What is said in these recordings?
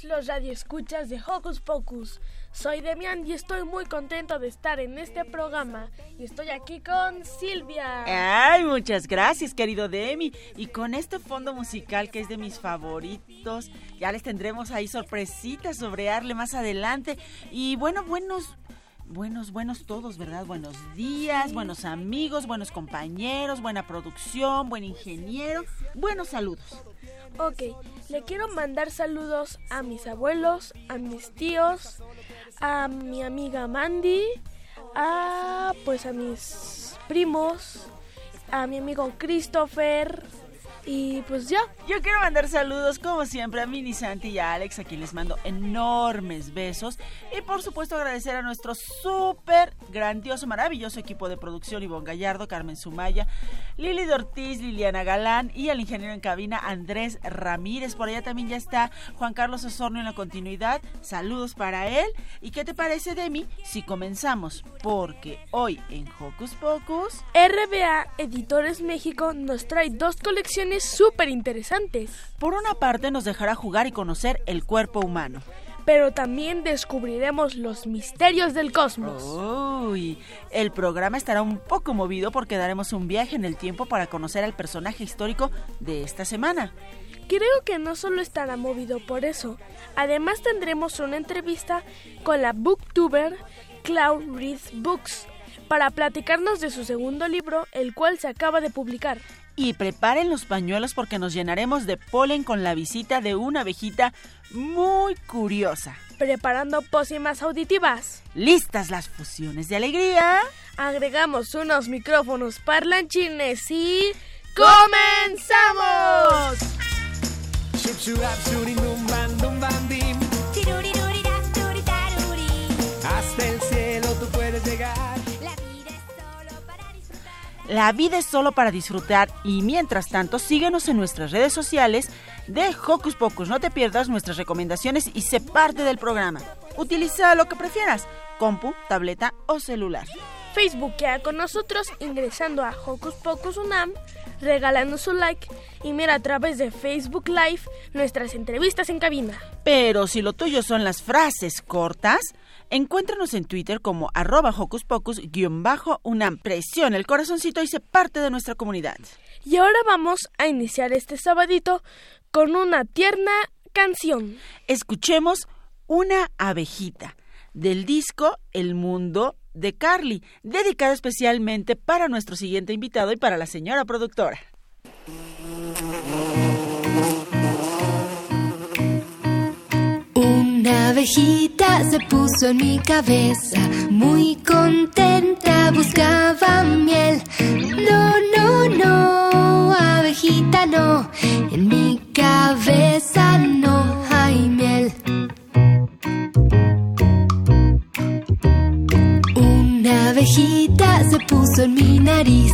todos los radioescuchas de Hocus Pocus. Soy Demian y estoy muy contento de estar en este programa. Y estoy aquí con Silvia. Ay, muchas gracias, querido Demi. Y con este fondo musical que es de mis favoritos, ya les tendremos ahí sorpresitas sobre Arle más adelante. Y bueno, buenos buenos, buenos todos, ¿verdad? Buenos días, buenos amigos, buenos compañeros, buena producción, buen ingeniero, buenos saludos. Ok, le quiero mandar saludos a mis abuelos, a mis tíos, a mi amiga Mandy, a pues a mis primos, a mi amigo Christopher, y pues ya. Yo quiero mandar saludos, como siempre, a Mini Santi y a Alex, a quien les mando enormes besos. Y por supuesto, agradecer a nuestro súper grandioso, maravilloso equipo de producción: Ivonne Gallardo, Carmen Sumaya, Lili de Ortiz, Liliana Galán y al ingeniero en cabina, Andrés Ramírez. Por allá también ya está Juan Carlos Osorno en la continuidad. Saludos para él. ¿Y qué te parece, Demi, si comenzamos? Porque hoy en Hocus Pocus. RBA Editores México nos trae dos colecciones súper interesantes. Por una parte nos dejará jugar y conocer el cuerpo humano. Pero también descubriremos los misterios del cosmos. Uy, el programa estará un poco movido porque daremos un viaje en el tiempo para conocer al personaje histórico de esta semana. Creo que no solo estará movido por eso, además tendremos una entrevista con la booktuber Cloud Reads Books para platicarnos de su segundo libro, el cual se acaba de publicar y preparen los pañuelos porque nos llenaremos de polen con la visita de una abejita muy curiosa. Preparando pócimas auditivas. ¿Listas las fusiones de alegría? Agregamos unos micrófonos parlanchines y... ¡Comenzamos! La vida es solo para disfrutar y mientras tanto síguenos en nuestras redes sociales de Hocus Pocus. No te pierdas nuestras recomendaciones y sé parte del programa. Utiliza lo que prefieras, compu, tableta o celular. Facebookea con nosotros ingresando a Hocus Pocus Unam, regalando su like y mira a través de Facebook Live nuestras entrevistas en cabina. Pero si lo tuyo son las frases cortas, Encuéntranos en Twitter como arroba hocus pocus-unam. Presiona el corazoncito y se parte de nuestra comunidad. Y ahora vamos a iniciar este sabadito con una tierna canción. Escuchemos Una abejita del disco El Mundo de Carly, dedicado especialmente para nuestro siguiente invitado y para la señora productora. Una abejita se puso en mi cabeza, muy contenta buscaba miel. No, no, no, abejita no, en mi cabeza no hay miel. Abejita se puso en mi nariz,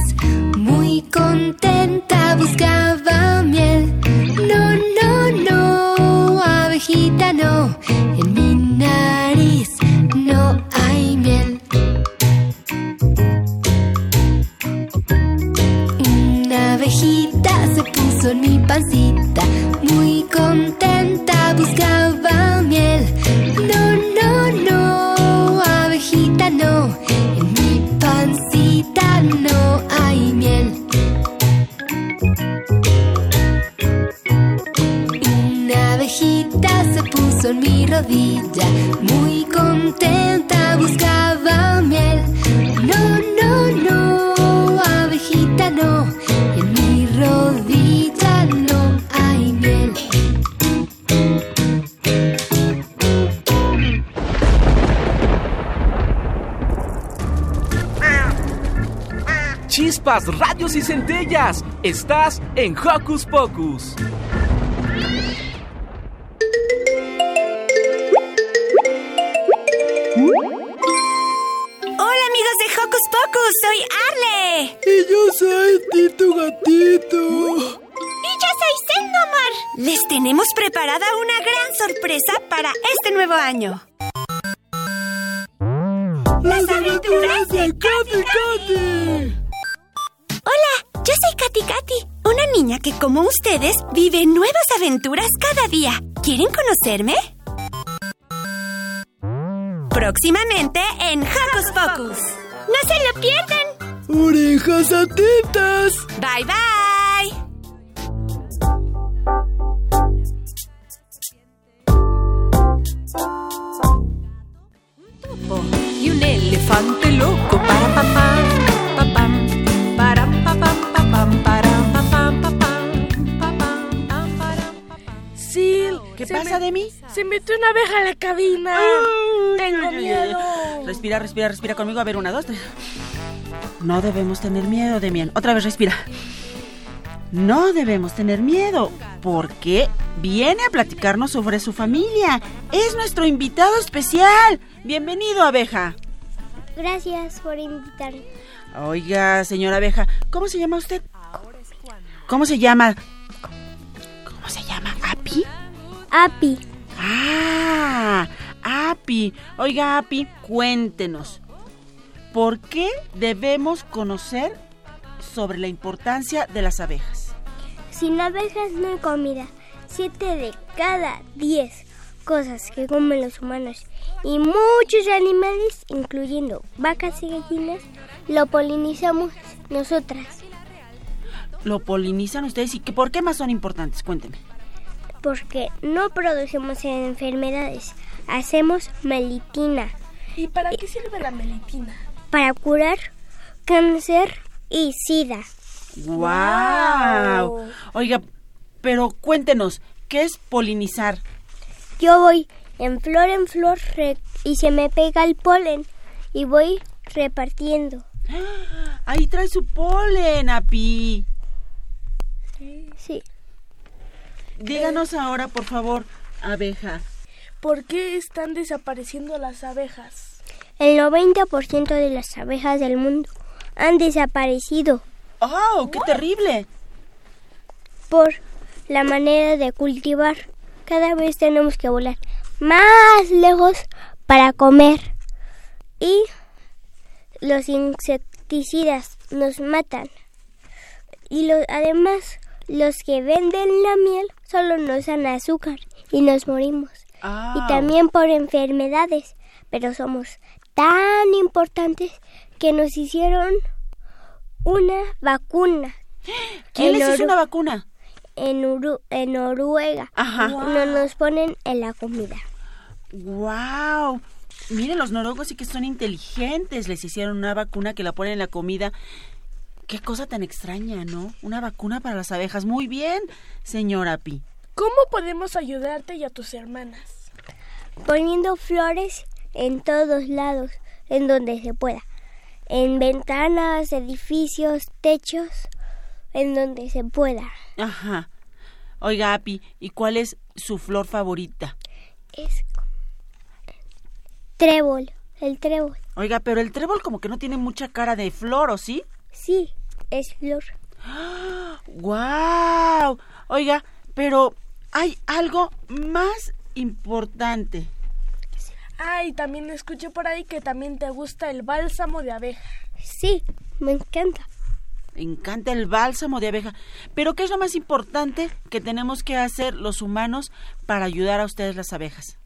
muy contenta buscaba miel. No, no, no, abejita no, en mi nariz no hay miel. Una abejita se puso en mi pancita, muy contenta buscaba miel. No, no, no, en mi rodilla, muy contenta buscaba miel. No, no, no, abejita no, en mi rodilla no hay miel. Chispas, radios y centellas, estás en Hocus Pocus. Preparada una gran sorpresa para este nuevo año. Las aventuras de Katy Katy. Hola, yo soy Katy Katy, una niña que como ustedes vive nuevas aventuras cada día. ¿Quieren conocerme? Próximamente en Hocus Pocus. ¡No se lo pierdan! Orejas atentas. Bye bye. Y un elefante loco para papá, para para Sí. ¿Qué pasa, me- Demi? Se metió una abeja a la cabina. Tengo miedo. Respira, respira, respira conmigo. A ver, una, dos, tres. No debemos tener miedo, Demian. Otra vez respira. No debemos tener miedo, porque viene a platicarnos sobre su familia. Es nuestro invitado especial. Bienvenido, abeja. Gracias por invitarme. Oiga, señora abeja, ¿cómo se llama usted? ¿Cómo se llama? ¿Cómo se llama? ¿Api? Api, Ah, Api. Oiga, Api, cuéntenos. ¿Por qué debemos conocer sobre la importancia de las abejas? sin abejas no hay comida. Siete de cada diez cosas que comen los humanos y muchos animales, incluyendo vacas y gallinas, lo polinizamos nosotras. ¿Lo polinizan ustedes y por qué más son importantes? Cuénteme. Porque no producimos enfermedades, hacemos melitina ¿Y para qué sirve la melitina? para curar cáncer y sida. ¡Wow! Oiga, pero cuéntenos, ¿qué es polinizar? Yo voy en flor en flor y se me pega el polen y voy repartiendo. Ahí trae su polen, Api. Sí. Díganos ahora, por favor, abeja. ¿Por qué están desapareciendo las abejas? El 90% de las abejas del mundo han desaparecido ¡Oh, qué terrible! por la manera de cultivar. Cada vez tenemos que volar más lejos para comer. Y los insecticidas nos matan. Y lo- además, los que venden la miel solo nos dan azúcar y nos morimos. Ah. Y también por enfermedades. Pero somos tan importantes que nos hicieron una vacuna. ¿Quién les hizo una vacuna? En, Uru- en Noruega. Ajá. No nos ponen en la comida. ¡Wow! Miren, los noruegos sí que son inteligentes. Les hicieron una vacuna que la ponen en la comida. Qué cosa tan extraña, ¿no? Una vacuna para las abejas. Muy bien, señora Pi. ¿Cómo podemos ayudarte y a tus hermanas? Poniendo flores en todos lados, en donde se pueda. En ventanas, edificios, techos, en donde se pueda. Ajá. Oiga, Api, ¿y cuál es su flor favorita? Es trébol, el trébol. Oiga, pero el trébol como que no tiene mucha cara de flor, ¿o sí? Sí, es flor. ¡Guau! Oiga, pero hay algo más importante. Ay, también escuché por ahí que también te gusta el bálsamo de abeja. Sí, me encanta. Encanta el bálsamo de abeja. Pero ¿qué es lo más importante que tenemos que hacer los humanos para ayudar a ustedes las abejas?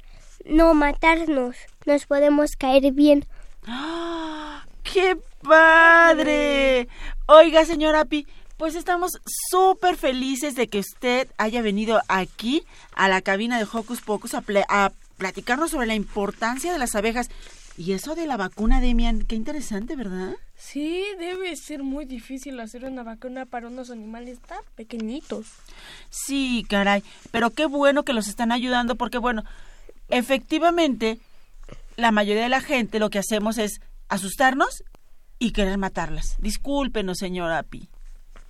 No matarnos, nos podemos caer bien. ¡Ah! ¡Qué padre! Oiga, señora Pi, pues estamos súper felices de que usted haya venido aquí a la cabina de Hocus Pocus a, a platicarnos sobre la importancia de las abejas. Y eso de la vacuna, Demian, qué interesante, ¿verdad? Sí, debe ser muy difícil hacer una vacuna para unos animales tan pequeñitos. Sí, caray, pero qué bueno que los están ayudando porque, bueno, efectivamente, la mayoría de la gente lo que hacemos es asustarnos y querer matarlas. Discúlpenos, señor Api.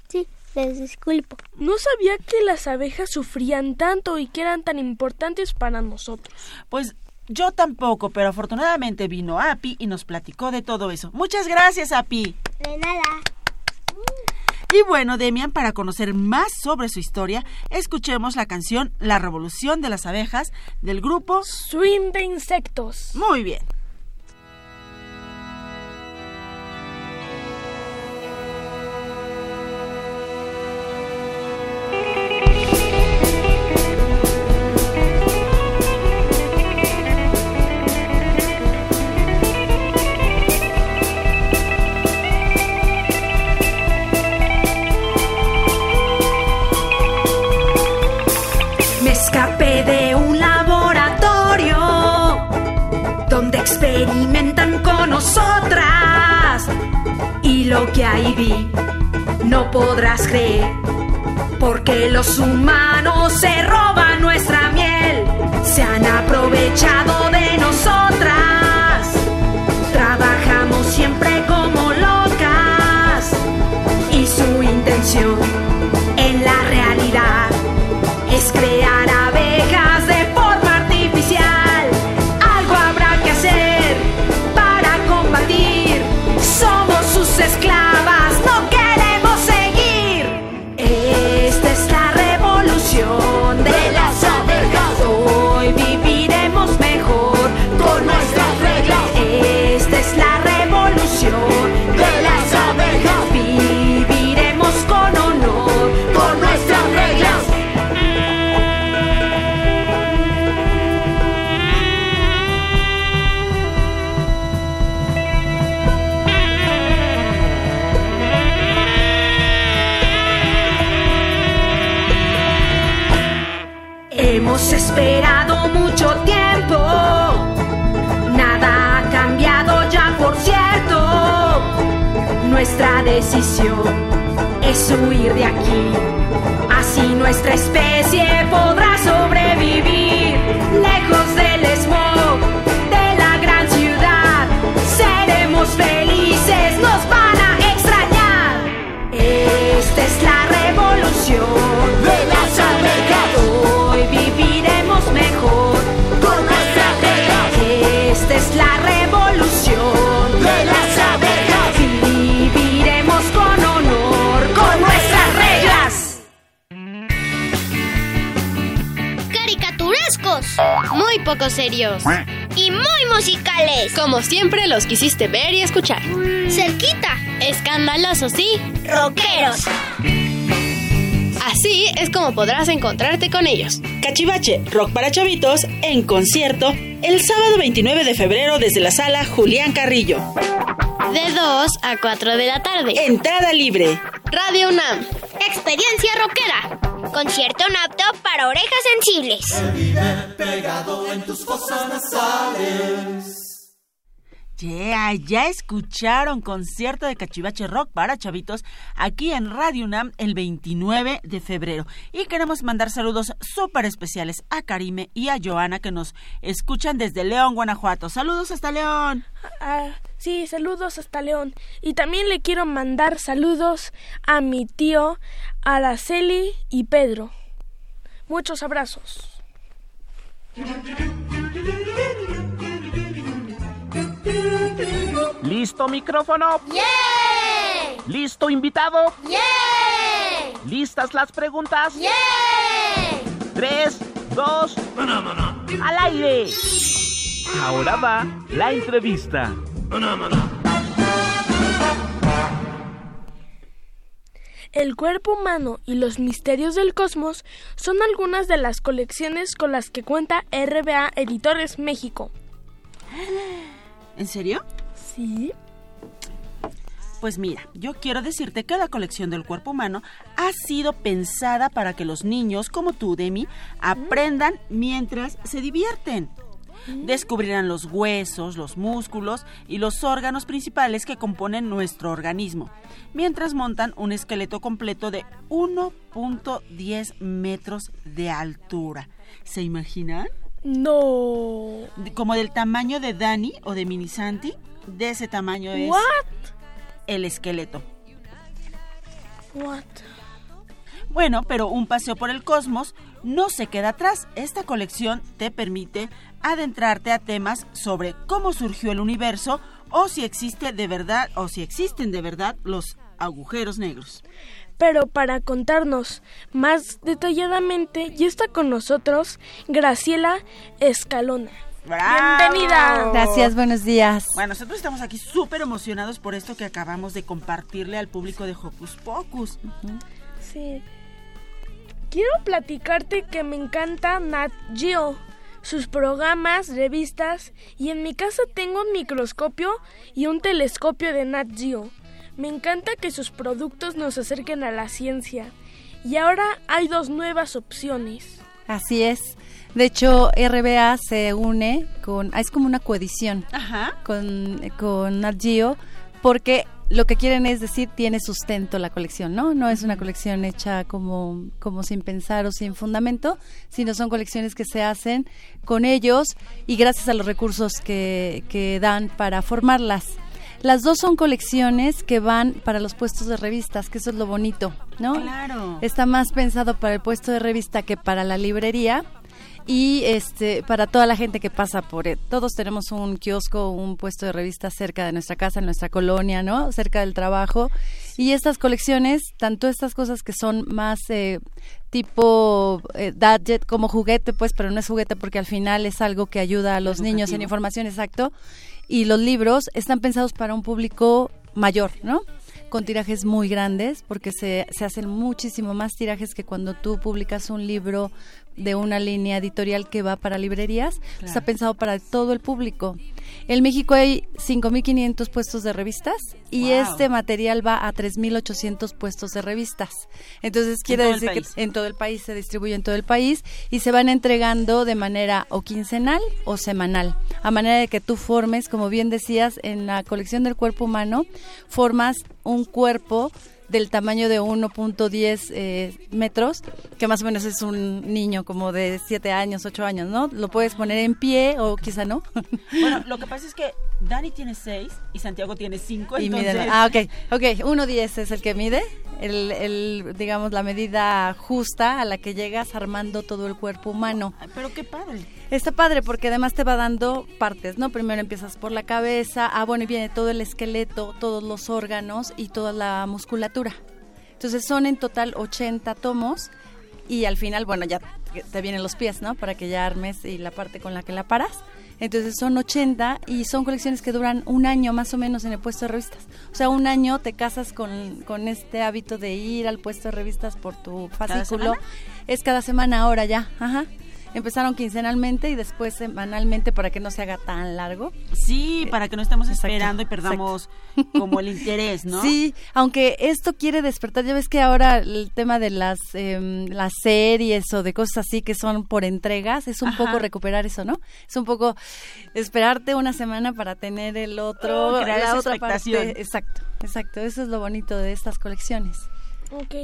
Sí, les disculpo. No sabía que las abejas sufrían tanto y que eran tan importantes para nosotros. Pues yo tampoco, pero afortunadamente vino Api y nos platicó de todo eso. Muchas gracias, Api. De nada. Y bueno, Demian, para conocer más sobre su historia, escuchemos la canción La Revolución de las Abejas del grupo Swim de Insectos. Muy bien. Decisión es huir de aquí. Así nuestra especie podrá sobrevivir. Poco serios y muy musicales. Como siempre los quisiste ver y escuchar. Cerquita, escandalosos y rockeros. Así es como podrás encontrarte con ellos. Cachivache, rock para chavitos, en concierto, el sábado 29 de febrero desde la sala Julián Carrillo. De 2 a 4 de la tarde. Entrada libre. Radio UNAM. Experiencia rockera. Concierto apto para orejas sensibles. pegado en tus fosas nasales. Ya escucharon concierto de Cachivache Rock para chavitos aquí en Radio UNAM el 29 de febrero. Y queremos mandar saludos súper especiales a Karime y a Joana que nos escuchan desde León, Guanajuato. Saludos hasta León. Ah, sí, saludos hasta León. Y también le quiero mandar saludos a mi tío, Araceli y Pedro. Muchos abrazos. ¿Listo micrófono? ¿Listo invitado? ¿Listas las preguntas? Tres, dos, al aire. Ahora va la entrevista. El cuerpo humano y los misterios del cosmos son algunas de las colecciones con las que cuenta RBA Editores México. ¿En serio? Sí. Pues mira, yo quiero decirte que la colección del cuerpo humano ha sido pensada para que los niños como tú, Demi, aprendan mientras se divierten. Descubrirán los huesos, los músculos y los órganos principales que componen nuestro organismo, mientras montan un esqueleto completo de 1.10 metros de altura. ¿Se imaginan? No. Como del tamaño de Dani o de Minisanti, de ese tamaño es. ¿What? el esqueleto. What? Bueno, pero un paseo por el cosmos no se queda atrás. Esta colección te permite adentrarte a temas sobre cómo surgió el universo o si existe de verdad o si existen de verdad los agujeros negros. Pero para contarnos más detalladamente, ya está con nosotros Graciela Escalona. Bienvenida. Gracias, buenos días. Bueno, nosotros estamos aquí súper emocionados por esto que acabamos de compartirle al público de Hocus Pocus. Sí. Quiero platicarte que me encanta Nat Geo, sus programas, revistas y en mi casa tengo un microscopio y un telescopio de Nat Geo. Me encanta que sus productos nos acerquen a la ciencia. Y ahora hay dos nuevas opciones. Así es. De hecho, RBA se une con, es como una coedición con, con Nat Geo, porque lo que quieren es decir, tiene sustento la colección, ¿no? No es una colección hecha como, como sin pensar o sin fundamento, sino son colecciones que se hacen con ellos y gracias a los recursos que, que dan para formarlas. Las dos son colecciones que van para los puestos de revistas, que eso es lo bonito, ¿no? Claro. Está más pensado para el puesto de revista que para la librería y este para toda la gente que pasa por él. Todos tenemos un kiosco, un puesto de revistas cerca de nuestra casa, en nuestra colonia, ¿no? Cerca del trabajo. Y estas colecciones, tanto estas cosas que son más eh, tipo eh, gadget como juguete, pues, pero no es juguete porque al final es algo que ayuda a los niños en información, exacto. Y los libros están pensados para un público mayor, ¿no? con tirajes muy grandes, porque se, se hacen muchísimo más tirajes que cuando tú publicas un libro de una línea editorial que va para librerías, está pensado para todo el público. En México hay 5.500 puestos de revistas y este material va a 3.800 puestos de revistas. Entonces quiere decir que en todo el país se distribuye en todo el país y se van entregando de manera o quincenal o semanal, a manera de que tú formes, como bien decías, en la colección del cuerpo humano, formas un cuerpo del tamaño de 1.10 eh, metros, que más o menos es un niño como de 7 años, 8 años, ¿no? Lo puedes poner en pie o quizá no. Bueno, lo que pasa es que Dani tiene 6 y Santiago tiene 5, entonces... ah, ok, ok, 1.10 es el que mide, el, el, digamos, la medida justa a la que llegas armando todo el cuerpo humano. pero qué padre. Está padre porque además te va dando partes, ¿no? Primero empiezas por la cabeza, ah, bueno, y viene todo el esqueleto, todos los órganos y toda la musculatura. Entonces son en total 80 tomos y al final, bueno, ya te vienen los pies, ¿no? Para que ya armes y la parte con la que la paras. Entonces son 80 y son colecciones que duran un año más o menos en el puesto de revistas. O sea, un año te casas con, con este hábito de ir al puesto de revistas por tu fascículo. Es cada semana ahora ya, ajá. Empezaron quincenalmente y después semanalmente para que no se haga tan largo. Sí, para que no estemos esperando y perdamos como el interés, ¿no? Sí, aunque esto quiere despertar, ya ves que ahora el tema de las, eh, las series o de cosas así que son por entregas, es un poco recuperar eso, ¿no? Es un poco esperarte una semana para tener el otro, oh, la otra expectación. parte. Exacto, exacto, eso es lo bonito de estas colecciones. Ok.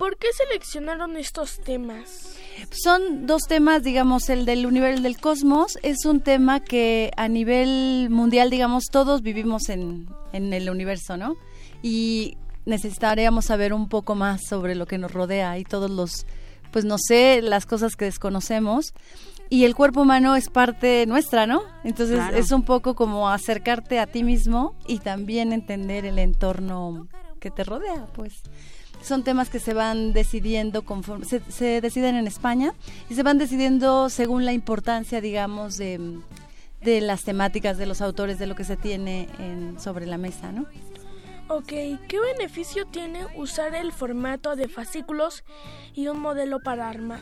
¿Por qué seleccionaron estos temas? Son dos temas, digamos, el del universo del cosmos es un tema que a nivel mundial, digamos, todos vivimos en, en el universo, ¿no? Y necesitaríamos saber un poco más sobre lo que nos rodea y todos los, pues no sé, las cosas que desconocemos. Y el cuerpo humano es parte nuestra, ¿no? Entonces Claro. es un poco como acercarte a ti mismo y también entender el entorno que te rodea, pues son temas que se van decidiendo conforme se, se deciden en España y se van decidiendo según la importancia digamos de, de las temáticas de los autores de lo que se tiene en, sobre la mesa no Ok, ¿qué beneficio tiene usar el formato de fascículos y un modelo para armar?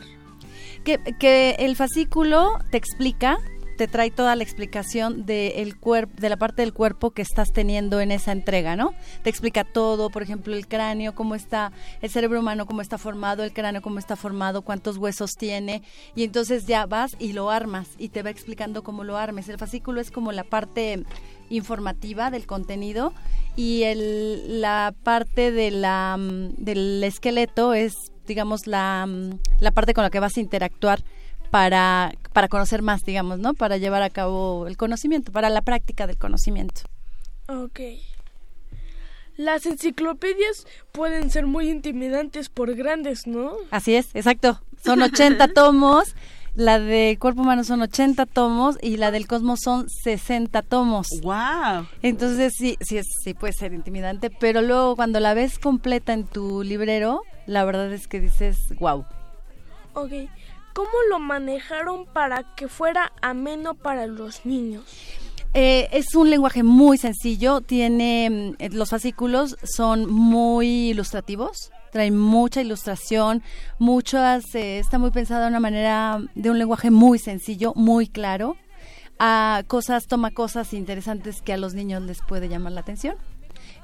que, que el fascículo te explica te trae toda la explicación de el de la parte del cuerpo que estás teniendo en esa entrega, ¿no? Te explica todo, por ejemplo, el cráneo, cómo está, el cerebro humano, cómo está formado, el cráneo, cómo está formado, cuántos huesos tiene, y entonces ya vas y lo armas y te va explicando cómo lo armes. El fascículo es como la parte informativa del contenido y el, la parte de la, mm, del esqueleto es, digamos, mm, la parte con la que vas a interactuar para, para conocer más, digamos, ¿no? Para llevar a cabo el conocimiento, para la práctica del conocimiento. Ok. las enciclopedias pueden ser muy intimidantes por grandes, ¿no? Así es, exacto. Son 80 tomos. La de cuerpo humano son 80 tomos y la del cosmos son 60 tomos. ¡Wow! Entonces sí, sí, es, sí puede ser intimidante, pero luego cuando la ves completa en tu librero, la verdad es que dices, wow. Ok, ¿cómo lo manejaron para que fuera ameno para los niños? Eh, es un lenguaje muy sencillo, tiene mm, los fascículos son muy ilustrativos, traen mucha ilustración, muchas eh, está muy pensada de una manera de un lenguaje muy sencillo, muy claro. A cosas toma cosas interesantes que a los niños les puede llamar la atención.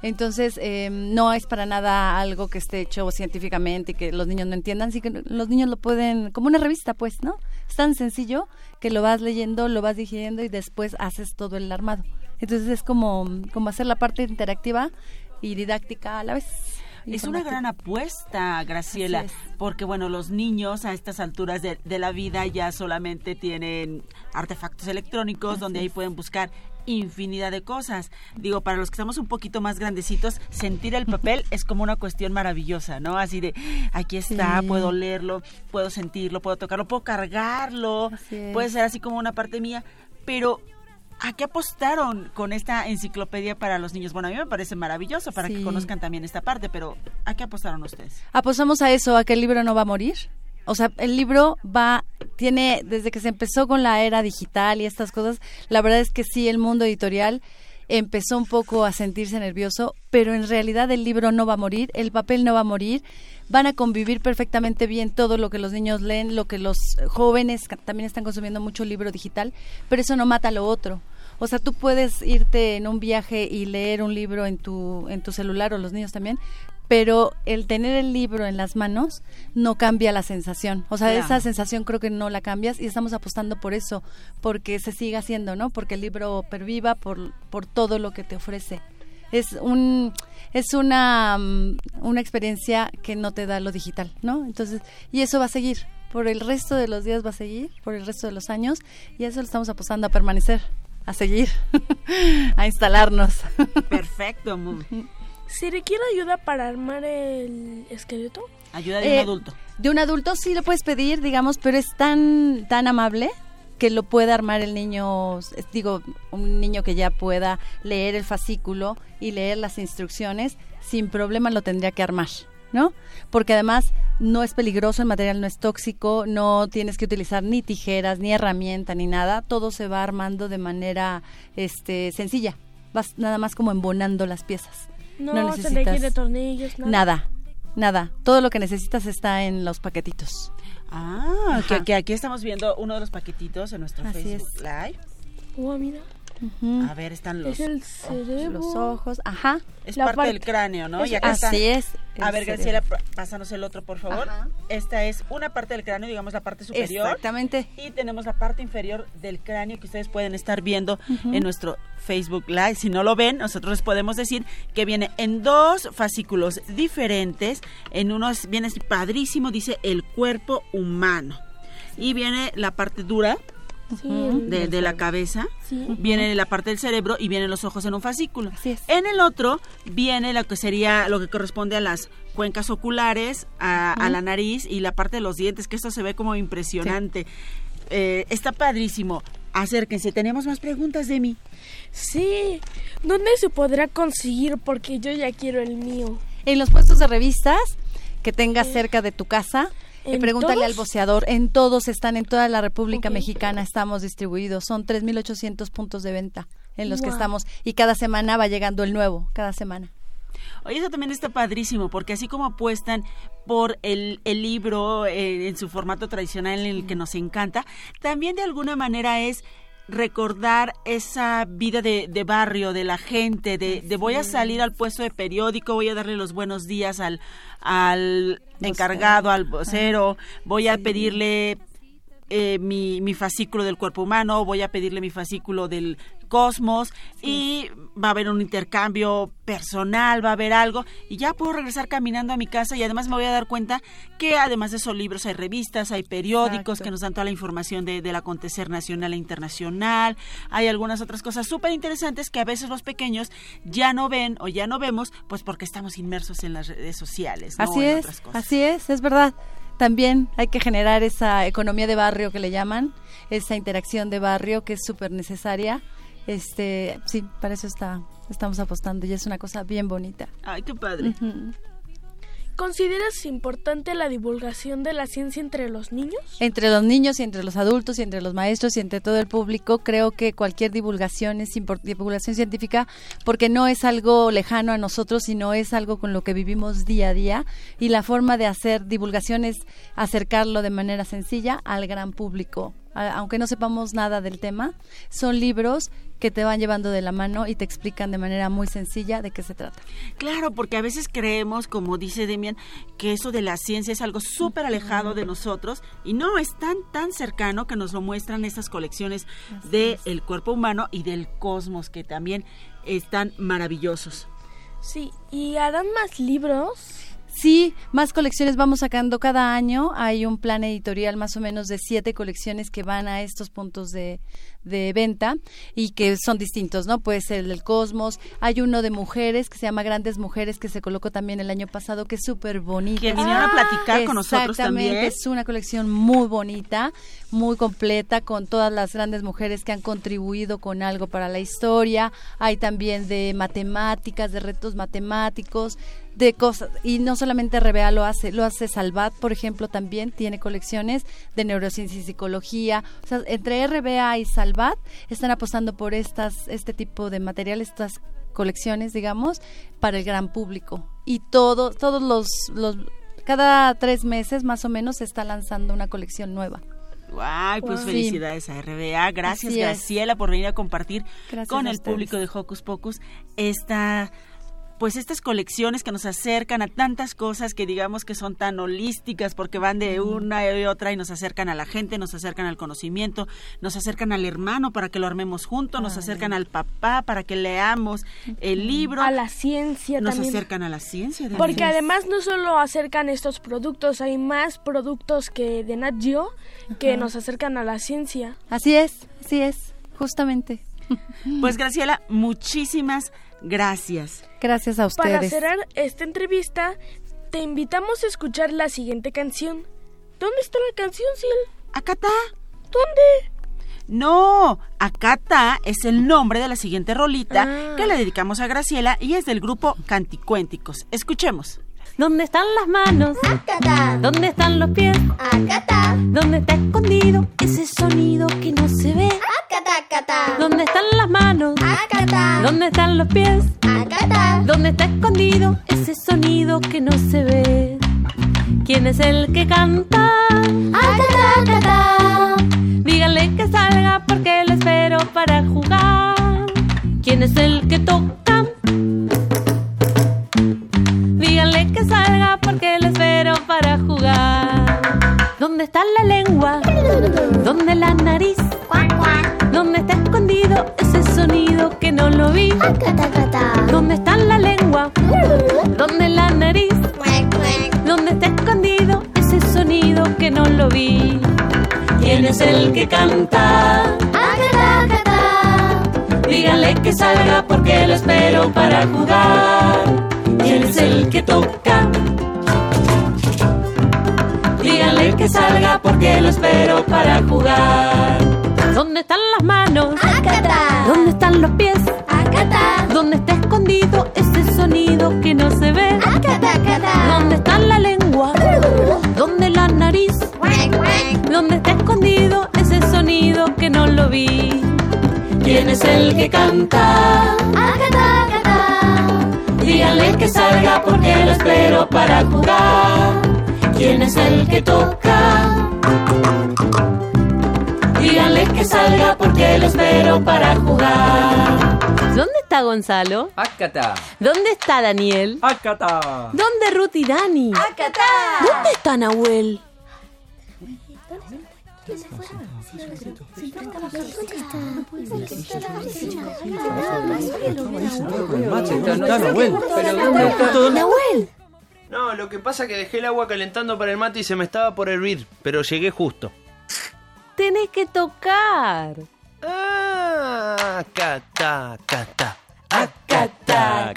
Entonces, eh, no es para nada algo que esté hecho científicamente y que los niños no entiendan, sí que los niños lo pueden, como una revista, pues, ¿no? Es tan sencillo que lo vas leyendo, lo vas digiriendo y después haces todo el armado. Entonces, es como, como hacer la parte interactiva y didáctica a la vez. Es una gran apuesta, Graciela, porque bueno, los niños a estas alturas de, de, la vida ya solamente tienen artefactos electrónicos Así donde ahí pueden buscar infinidad de cosas. Digo, para los que estamos un poquito más grandecitos, sentir el papel es como una cuestión maravillosa, ¿no? Así de, aquí está, sí. puedo leerlo, puedo sentirlo, puedo tocarlo, puedo cargarlo, puede ser así como una parte mía, pero ¿A qué apostaron con esta enciclopedia para los niños? Bueno, a mí me parece maravilloso para sí. que conozcan también esta parte, pero ¿a qué apostaron ustedes? Apostamos a eso, a que el libro no va a morir. O sea, el libro va, tiene, desde que se empezó con la era digital y estas cosas, la verdad es que sí, el mundo editorial empezó un poco a sentirse nervioso, pero en realidad el libro no va a morir, el papel no va a morir, van a convivir perfectamente bien todo lo que los niños leen, lo que los jóvenes también están consumiendo mucho libro digital, pero eso no mata lo otro. O sea, tú puedes irte en un viaje y leer un libro en tu, en tu celular o los niños también, pero el tener el libro en las manos no cambia la sensación. O sea, yeah. esa sensación creo que no la cambias y estamos apostando por eso, porque se siga haciendo, ¿no? Porque el libro perviva por, por todo lo que te ofrece. Es un es una, um, una experiencia que no te da lo digital, ¿no? Entonces, y eso va a seguir. Por el resto de los días va a seguir, por el resto de los años, y a eso le estamos apostando a permanecer a seguir, a instalarnos. Perfecto. Si requiere ayuda para armar el esqueleto. Ayuda de eh, un adulto. De un adulto sí lo puedes pedir, digamos, pero es tan tan amable que lo pueda armar el niño, digo, un niño que ya pueda leer el fascículo y leer las instrucciones, sin problema lo tendría que armar. ¿no? Porque además no es peligroso, el material no es tóxico, no tienes que utilizar ni tijeras, ni herramienta, ni nada, todo se va armando de manera este sencilla. Vas nada más como embonando las piezas. No, no necesitas de tornillos, nada. nada. Nada, todo lo que necesitas está en los paquetitos. Ah, que, que, aquí estamos viendo uno de los paquetitos en nuestro Así Facebook es. Live. Oh, mira. Uh -huh. A ver, están los, es el cerebro. los ojos, ajá. Es parte, parte, del cráneo, ¿no? Es, y acá así es. A ver, Graciela, pásanos el otro, por favor. Ajá. Esta es una parte del cráneo, digamos la parte superior. Exactamente. Y tenemos la parte inferior del cráneo que ustedes pueden estar viendo uh -huh. en nuestro Facebook Live. Si no lo ven, nosotros les podemos decir que viene en dos fascículos diferentes. En uno viene padrísimo, dice el cuerpo humano. Y viene la parte dura, Sí, de, de, la cabeza, sí. viene la parte del cerebro y vienen los ojos en un fascículo. Es. En el otro viene lo que sería lo que corresponde a las cuencas oculares, a, uh -huh. a la nariz y la parte de los dientes, que esto se ve como impresionante. Sí. Eh, está padrísimo. Acérquense, tenemos más preguntas de mí. Sí, ¿dónde se podrá conseguir? Porque yo ya quiero el mío. En los puestos de revistas que tengas cerca de tu casa. Eh, pregúntale todos? al boceador. En todos están, en toda la República okay. Mexicana estamos distribuidos. Son 3.800 puntos de venta en los wow. que estamos. Y cada semana va llegando el nuevo, cada semana. Oye, eso también está padrísimo, porque así como apuestan por el, el libro eh, en su formato tradicional en el que nos encanta, también de alguna manera es recordar esa vida de, de, barrio, de la gente, de, de, voy a salir al puesto de periódico, voy a darle los buenos días al, al encargado, al vocero, voy a pedirle eh, mi, mi, fascículo del cuerpo humano, voy a pedirle mi fascículo del Cosmos y va a haber un intercambio personal, va a haber algo y ya puedo regresar caminando a mi casa y además me voy a dar cuenta que además de esos libros hay revistas, hay periódicos que nos dan toda la información de, del acontecer nacional e internacional, hay algunas otras cosas súper interesantes que a veces los pequeños ya no ven o ya no vemos pues porque estamos inmersos en las redes sociales. ¿no? Así En es, otras cosas. así es, es verdad. También hay que generar esa economía de barrio que le llaman, esa interacción de barrio que es súper necesaria. Este, sí, para eso está, estamos apostando y es una cosa bien bonita. Ay, qué padre. ¿Consideras importante la divulgación de la ciencia entre los niños? Entre los niños y entre los adultos y entre los maestros y entre todo el público, creo que cualquier divulgación es divulgación científica porque no es algo lejano a nosotros, sino es algo con lo que vivimos día a día y la forma de hacer divulgación es acercarlo de manera sencilla al gran público. Aunque no sepamos nada del tema, son libros que te van llevando de la mano y te explican de manera muy sencilla de qué se trata. Claro, porque a veces creemos, como dice Demian, que eso de la ciencia es algo súper alejado de nosotros y no, es tan, tan cercano que nos lo muestran estas colecciones del el cuerpo humano y del cosmos, que también están maravillosos. Sí, ¿y harán más libros? Sí, más colecciones vamos sacando cada año. Hay un plan editorial más o menos de siete colecciones que van a estos puntos de, de venta y que son distintos, ¿no? Puede ser el del Cosmos. Hay uno de mujeres que se llama Grandes Mujeres que se colocó también el año pasado, que es súper bonito. Que vinieron a platicar con nosotros Exactamente, también. es una colección muy bonita, muy completa, con todas las grandes mujeres que han contribuido con algo para la historia. Hay también de matemáticas, de retos matemáticos, de cosas. Y no solamente RBA lo hace, lo hace Salvat, por ejemplo, también tiene colecciones de neurociencia y psicología. O sea, entre RBA y Salvat están apostando por estas, este tipo de materiales, estas colecciones, digamos, para el gran público. Y todo, todos los, los cada tres meses más o menos se está lanzando una colección nueva. Guay, pues felicidades a RBA. Gracias. Graciela, por venir a compartir Gracias con a el ustedes. público de Hocus Pocus esta pues estas colecciones que nos acercan a tantas cosas que digamos que son tan holísticas porque van de una y otra y nos acercan a la gente, nos acercan al conocimiento, nos acercan al hermano para que lo armemos juntos, nos acercan al papá para que leamos el libro, A la ciencia nos también. acercan a la ciencia. de Porque además no solo acercan estos productos, hay más productos que de Nat Geo que Ajá. nos acercan a la ciencia. Así es, así es, justamente. Pues Graciela, muchísimas gracias. Gracias a Para ustedes. cerrar esta entrevista, te invitamos a escuchar la siguiente canción. ¿Dónde está la canción, Sil? Acá está. ¿Dónde? No, Acata es el nombre de la siguiente rolita Ah. que le dedicamos a Graciela y es del grupo Canticuénticos. Escuchemos. ¿Dónde están las manos? ¿Dónde están los pies? ¿Dónde está escondido ese sonido que no se ve? ¿Dónde están las manos? ¿Dónde están los pies? ¿Dónde está escondido ese sonido que no se ve? ¿Quién es el que canta? Díganle que salga porque lo espero para jugar. ¿Quién es el que toca? Que salga porque lo espero para jugar. ¿Dónde está la lengua? ¿Dónde la nariz? ¿Dónde está escondido ese sonido que no lo vi? ¿Dónde está la lengua? ¿Dónde la nariz? ¿Dónde está escondido ese sonido que no lo vi? ¿Quién es el que canta? Díganle que salga porque lo espero para jugar. ¿Quién es el que toca? Díganle que salga porque lo espero para jugar. ¿Dónde están las manos? ¿Dónde están los pies? ¿Dónde está escondido ese sonido que no se ve? ¿Dónde está la lengua? ¿Dónde la nariz? ¿Dónde está escondido ese sonido que no lo vi? ¿Quién es el que canta? Díganle que salga porque lo espero para jugar. ¿Quién es el que toca? Díganle que salga porque lo espero para jugar. ¿Dónde está Gonzalo? Acata. ¿Dónde está Daniel? Acata. ¿Dónde Ruth y Dani? ¿Dónde está Nahuel? Nahuel. No, lo que pasa es que dejé el agua calentando para el mate y se me estaba por hervir, pero llegué justo. Tenés que tocar. Ah, acá está, acá está. Acá está,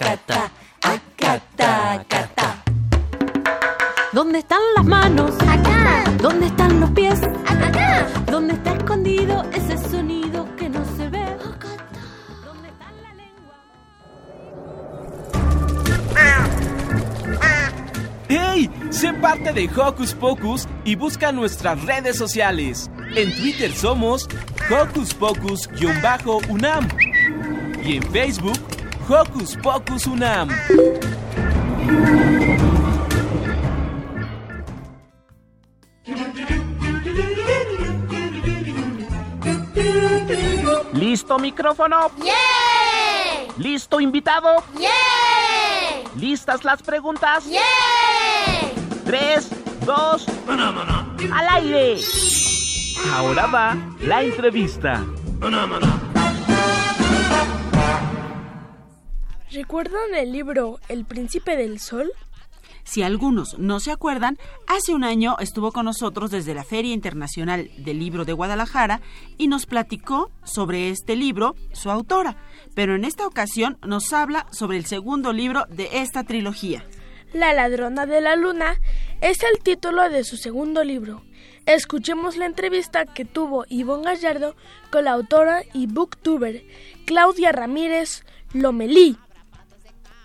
¿Dónde están las manos? Acá. ¿Dónde están los pies? Acá. ¿Dónde está escondido ese sonido que no se ve? ¡Hey! Sé parte de Hocus Pocus y busca nuestras redes sociales. En Twitter somos Hocus Pocus-UNAM y en Facebook Hocus Pocus UNAM. ¿Listo micrófono? ¡Yeah! ¿Listo invitado? ¡Yeah! ¿Listas las preguntas? ¡Yeah! Tres, dos, al aire. Ahora va la entrevista. ¿Recuerdan el libro El Príncipe del Sol? Si algunos no se acuerdan, hace un año estuvo con nosotros desde la Feria Internacional del Libro de Guadalajara y nos platicó sobre este libro, su autora, pero en esta ocasión nos habla sobre el segundo libro de esta trilogía. La ladrona de la luna es el título de su segundo libro. Escuchemos la entrevista que tuvo Ivonne Gallardo con la autora y booktuber Claudia Ramírez Lomelí.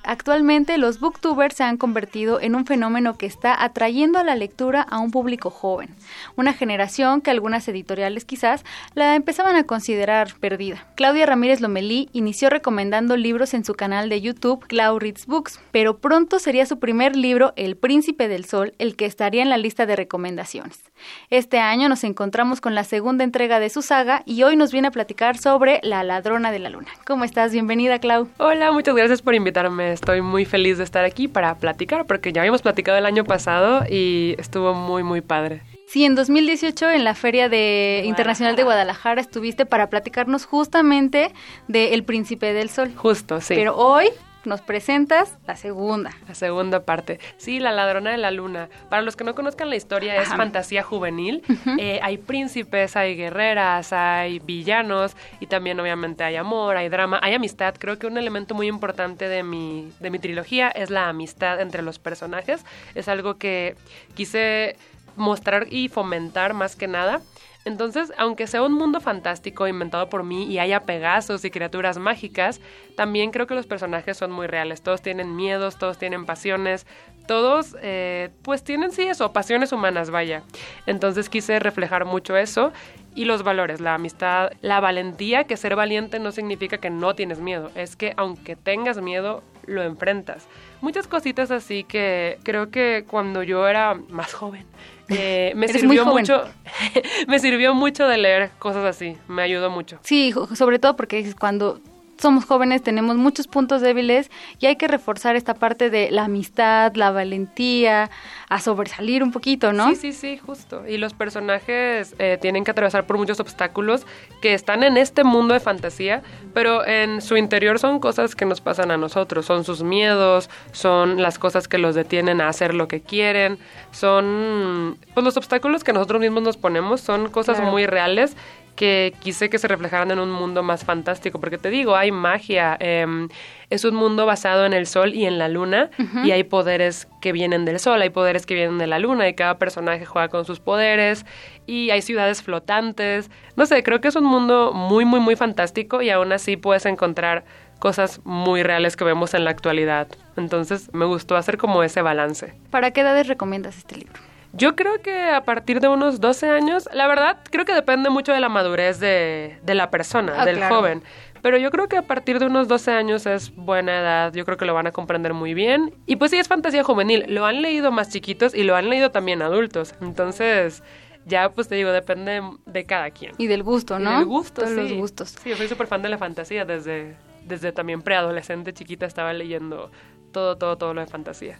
Actualmente los booktubers se han convertido en un fenómeno que está atrayendo a la lectura a un público joven, una generación que algunas editoriales quizás la empezaban a considerar perdida. Claudia Ramírez Lomelí inició recomendando libros en su canal de YouTube Clau Reads Books, pero pronto sería su primer libro El Príncipe del Sol el que estaría en la lista de recomendaciones. Este año nos encontramos con la segunda entrega de su saga y hoy nos viene a platicar sobre La ladrona de la luna. ¿Cómo estás? Bienvenida, Clau. Hola, muchas gracias por invitarme. Estoy muy feliz de estar aquí para platicar porque ya habíamos platicado el año pasado y estuvo muy, muy padre. Sí, en 2018 en la Feria de Internacional de Guadalajara estuviste para platicarnos justamente de El Príncipe del Sol. Justo, sí. Pero hoy nos presentas la segunda. La segunda parte. Sí, La ladrona de la luna. Para los que no conozcan la historia, es fantasía juvenil. Eh, hay príncipes, hay guerreras, hay villanos y también obviamente hay amor, hay drama, hay amistad. Creo que un elemento muy importante de mi, de mi trilogía es la amistad entre los personajes. Es algo que quise mostrar y fomentar más que nada. Entonces, aunque sea un mundo fantástico inventado por mí y haya pegasos y criaturas mágicas, también creo que los personajes son muy reales. Todos tienen miedos, todos tienen pasiones, todos eh, pues tienen sí eso, pasiones humanas, vaya. Entonces quise reflejar mucho eso y los valores, la amistad, la valentía, que ser valiente no significa que no tienes miedo, es que aunque tengas miedo, lo enfrentas. Muchas cositas así que creo que cuando yo era más joven, eh, me Eres sirvió mucho, me sirvió mucho de leer cosas así, me ayudó mucho. Sí, sobre todo porque cuando somos jóvenes tenemos muchos puntos débiles y hay que reforzar esta parte de la amistad, la valentía, a sobresalir un poquito, ¿no? Sí, sí, sí, justo. Y los personajes eh, tienen que atravesar por muchos obstáculos que están en este mundo de fantasía, pero en su interior son cosas que nos pasan a nosotros, son sus miedos, son las cosas que los detienen a hacer lo que quieren, son pues los obstáculos que nosotros mismos nos ponemos, son cosas Claro. muy reales que quise que se reflejaran en un mundo más fantástico, porque te digo, hay magia, em, es un mundo basado en el sol y en la luna, y hay poderes que vienen del sol, hay poderes que vienen de la luna, y cada personaje juega con sus poderes, y hay ciudades flotantes, no sé, creo que es un mundo muy, muy, muy fantástico, y aún así puedes encontrar cosas muy reales que vemos en la actualidad. Entonces me gustó hacer como ese balance. ¿Para qué edades recomiendas este libro? Yo creo que a partir de unos 12 años, la verdad, creo que depende mucho de la madurez de, de la persona, Ah, del claro. joven. Pero yo creo que a partir de unos 12 años es buena edad, yo creo que lo van a comprender muy bien. Y pues sí, es fantasía juvenil, lo han leído más chiquitos y lo han leído también adultos. Entonces, ya pues te digo, depende de cada quien. Y del gusto, Y ¿no? del gusto, Todos sí. los gustos. Sí, yo soy súper fan de la fantasía desde, desde también preadolescente, chiquita, estaba leyendo todo, todo, todo lo de fantasía.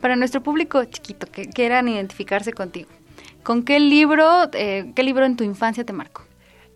Para nuestro público chiquito que quieran identificarse contigo, ¿Con qué libro, eh, qué libro en tu infancia te marcó?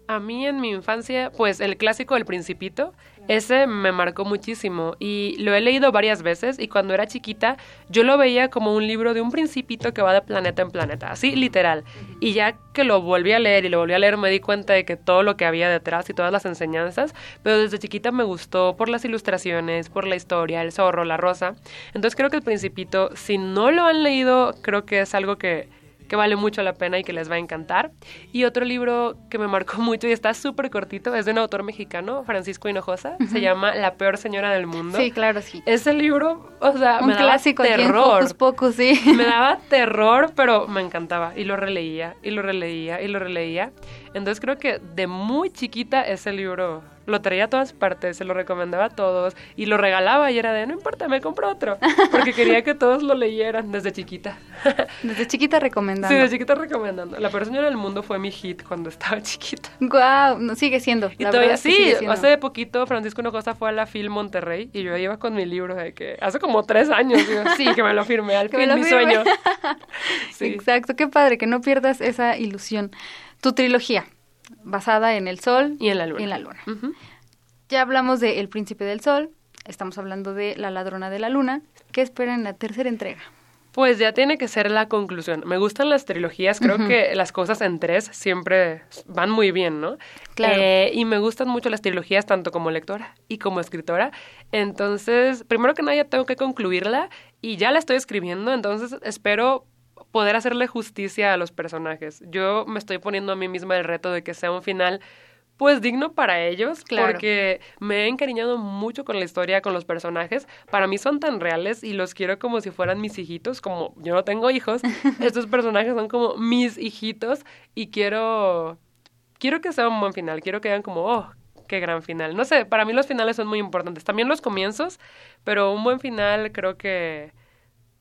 A mí en mi infancia, pues el clásico El Principito, ese me marcó muchísimo y lo he leído varias veces y cuando era chiquita yo lo veía como un libro de un principito que va de planeta en planeta, así literal. Y ya que lo volví a leer y lo volví a leer me di cuenta de que todo lo que había detrás y todas las enseñanzas, pero desde chiquita me gustó por las ilustraciones, por la historia, el zorro, la rosa. Entonces creo que el principito, si no lo han leído, creo que es algo que que vale mucho la pena y que les va a encantar. Y otro libro que me marcó mucho y está súper cortito, es de un autor mexicano, Francisco Hinojosa, se llama La peor señora del mundo. Sí, claro, sí. Ese libro, o sea, un me daba clásico terror. pocos, sí. Me daba terror, pero me encantaba y lo releía y lo releía y lo releía. Entonces creo que de muy chiquita ese libro lo traía a todas partes, se lo recomendaba a todos y lo regalaba y era de, no importa, me compro otro, porque quería que todos lo leyeran desde chiquita. Desde chiquita recomendando. Sí, desde chiquita recomendando. La persona del mundo fue mi hit cuando estaba chiquita. Guau, no, sigue siendo. Y la todavía sí, sigue siendo. hace poquito Francisco Hinojosa fue a la Film Monterrey y yo iba con mi libro de que hace como tres años, digo, sí, que me lo firmé, al Que me fin lo mi firme. sueño. Sí. Exacto, qué padre, que no pierdas esa ilusión. Tu trilogía, basada en el sol y en la luna. y en la luna. Ya hablamos de El Príncipe del Sol, estamos hablando de La Ladrona de la Luna. ¿Qué esperan en la tercera entrega? Pues ya tiene que ser la conclusión. Me gustan las trilogías, creo que las cosas en tres siempre van muy bien, ¿no? Claro. Eh, y me gustan mucho las trilogías tanto como lectora y como escritora. Entonces, primero que nada ya tengo que concluirla y ya la estoy escribiendo, entonces espero poder hacerle justicia a los personajes. Yo me estoy poniendo a mí misma el reto de que sea un final pues digno para ellos, Claro. porque me he encariñado mucho con la historia, con los personajes. Para mí son tan reales y los quiero como si fueran mis hijitos, como yo no tengo hijos. Estos personajes son como mis hijitos y quiero quiero que sea un buen final, quiero que vean como, oh, qué gran final. No sé, para mí los finales son muy importantes, también los comienzos, pero un buen final creo que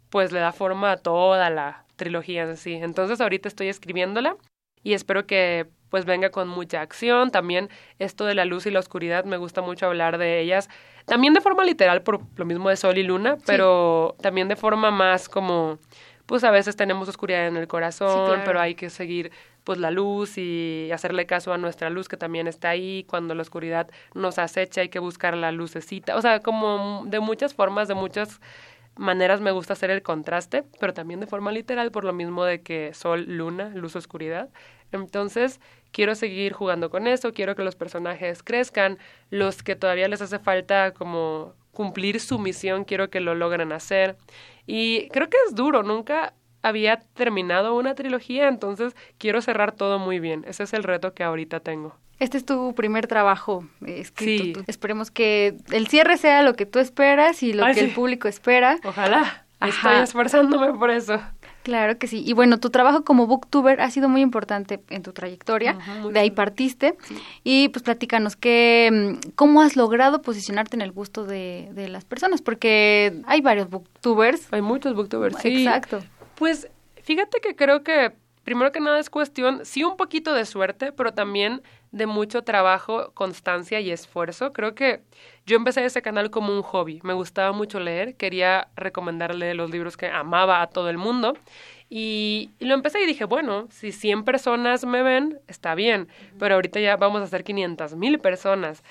pues le da forma a toda la trilogía en sí. Entonces ahorita estoy escribiéndola y espero que pues venga con mucha acción. También esto de la luz y la oscuridad, me gusta mucho hablar de ellas. También de forma literal, por lo mismo de sol y luna, pero también de forma más como, pues a veces tenemos oscuridad en el corazón, claro. pero hay que seguir pues la luz y hacerle caso a nuestra luz que también está ahí. Cuando la oscuridad nos acecha hay que buscar la lucecita. O sea, como de muchas formas, de muchas maneras me gusta hacer el contraste, pero también de forma literal por lo mismo de que sol, luna, luz, oscuridad. Entonces, quiero seguir jugando con eso, quiero que los personajes crezcan, los que todavía les hace falta como cumplir su misión, quiero que lo logren hacer. Y creo que es duro, nunca había terminado una trilogía, entonces quiero cerrar todo muy bien. Ese es el reto que ahorita tengo. Este es tu primer trabajo eh, escrito. Sí. Tú- Esperemos que el cierre sea lo que tú esperas y lo Ay, que sí. el público espera. Ojalá. Ajá. Estoy esforzándome por eso. Claro que sí. Y bueno, tu trabajo como booktuber ha sido muy importante en tu trayectoria. de ahí partiste. Y pues platícanos que, mm, cómo has logrado posicionarte en el gusto de, de las personas, porque hay varios booktubers. Hay muchos booktubers, sí. Exacto. Pues fíjate que creo que primero que nada es cuestión, sí, un poquito de suerte, pero también de mucho trabajo, constancia y esfuerzo. Creo que yo empecé ese canal como un hobby. Me gustaba mucho leer, quería recomendarle los libros que amaba a todo el mundo. Y, lo empecé y dije, bueno, si 100 personas me ven, está bien, pero ahorita ya vamos a ser 500 mil personas.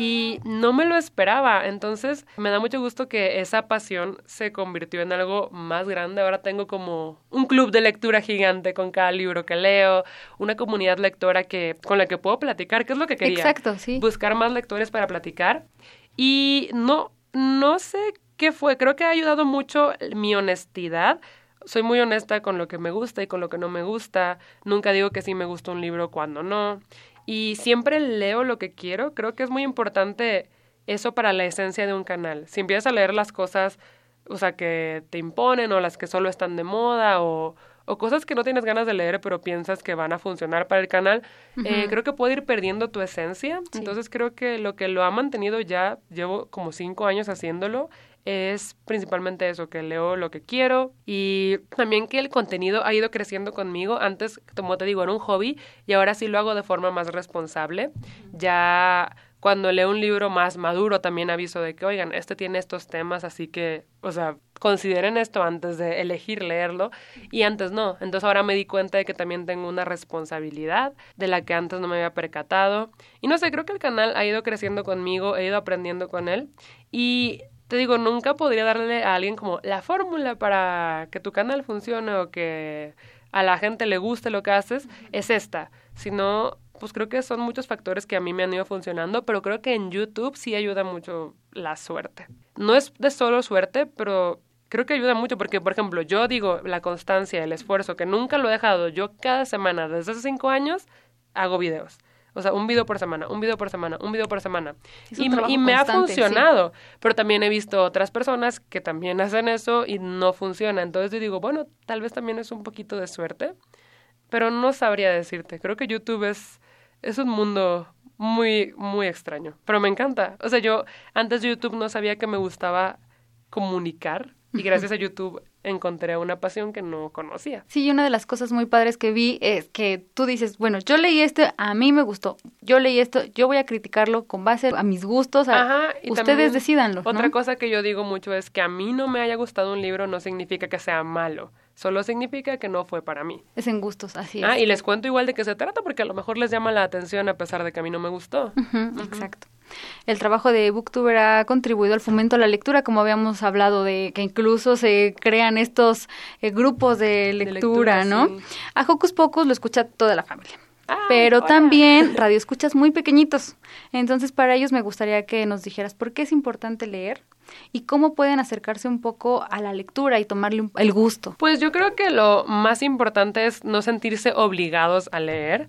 Y no me lo esperaba, entonces me da mucho gusto que esa pasión se convirtió en algo más grande. Ahora tengo como un club de lectura gigante con cada libro que leo, una comunidad lectora que con la que puedo platicar, que es lo que quería. Exacto, sí. Buscar más lectores para platicar. Y no, no sé qué fue, creo que ha ayudado mucho mi honestidad. Soy muy honesta con lo que me gusta y con lo que no me gusta. Nunca digo que sí me gusta un libro cuando no. Y siempre leo lo que quiero. Creo que es muy importante eso para la esencia de un canal. Si empiezas a leer las cosas, o sea, que te imponen o las que solo están de moda o, o cosas que no tienes ganas de leer pero piensas que van a funcionar para el canal, eh, creo que puede ir perdiendo tu esencia. Entonces creo que lo que lo ha mantenido ya, llevo como cinco años haciéndolo, es principalmente eso, que leo lo que quiero y también que el contenido ha ido creciendo conmigo. Antes, como te digo, era un hobby y ahora sí lo hago de forma más responsable. Ya cuando leo un libro más maduro también aviso de que, oigan, este tiene estos temas, así que, o sea, consideren esto antes de elegir leerlo y antes no. Entonces ahora me di cuenta de que también tengo una responsabilidad de la que antes no me había percatado. Y no sé, creo que el canal ha ido creciendo conmigo, he ido aprendiendo con él y te digo, nunca podría darle a alguien como la fórmula para que tu canal funcione o que a la gente le guste lo que haces, es esta. Sino pues creo que son muchos factores que a mí me han ido funcionando, pero creo que en YouTube sí ayuda mucho la suerte. No es de solo suerte, pero creo que ayuda mucho porque, por ejemplo, yo digo la constancia, el esfuerzo, que nunca lo he dejado. Yo cada semana, desde hace cinco años, hago videos. O sea, un video por semana, un video por semana, un video por semana. Y, me ha funcionado. Pero también he visto otras personas que también hacen eso y no funciona. Entonces yo digo, bueno, tal vez también es un poquito de suerte. Pero no sabría decirte. Creo que YouTube es es un mundo muy, muy extraño, pero me encanta. O sea, yo antes de YouTube no sabía que me gustaba comunicar y gracias a YouTube encontré una pasión que no conocía. Sí, y una de las cosas muy padres que vi es que tú dices, bueno, yo leí esto, a mí me gustó, yo leí esto, yo voy a criticarlo con base a mis gustos, Ajá, y ustedes decidanlo. Otra cosa que yo digo mucho es que a mí no me haya gustado un libro no significa que sea malo. Solo significa que no fue para mí. Es en gustos, así ah, es. Ah, y les cuento igual de qué se trata porque a lo mejor les llama la atención a pesar de que a mí no me gustó. Exacto. El trabajo de Booktuber ha contribuido al fomento de la lectura, como habíamos hablado de que incluso se crean estos eh, grupos de lectura, ¿no? A Hocus Pocus lo escucha toda la familia pero también radio escuchas muy pequeñitos. Entonces, para ellos me gustaría que nos dijeras por qué es importante leer y cómo pueden acercarse un poco a la lectura y tomarle el gusto. Pues yo creo que lo más importante es no sentirse obligados a leer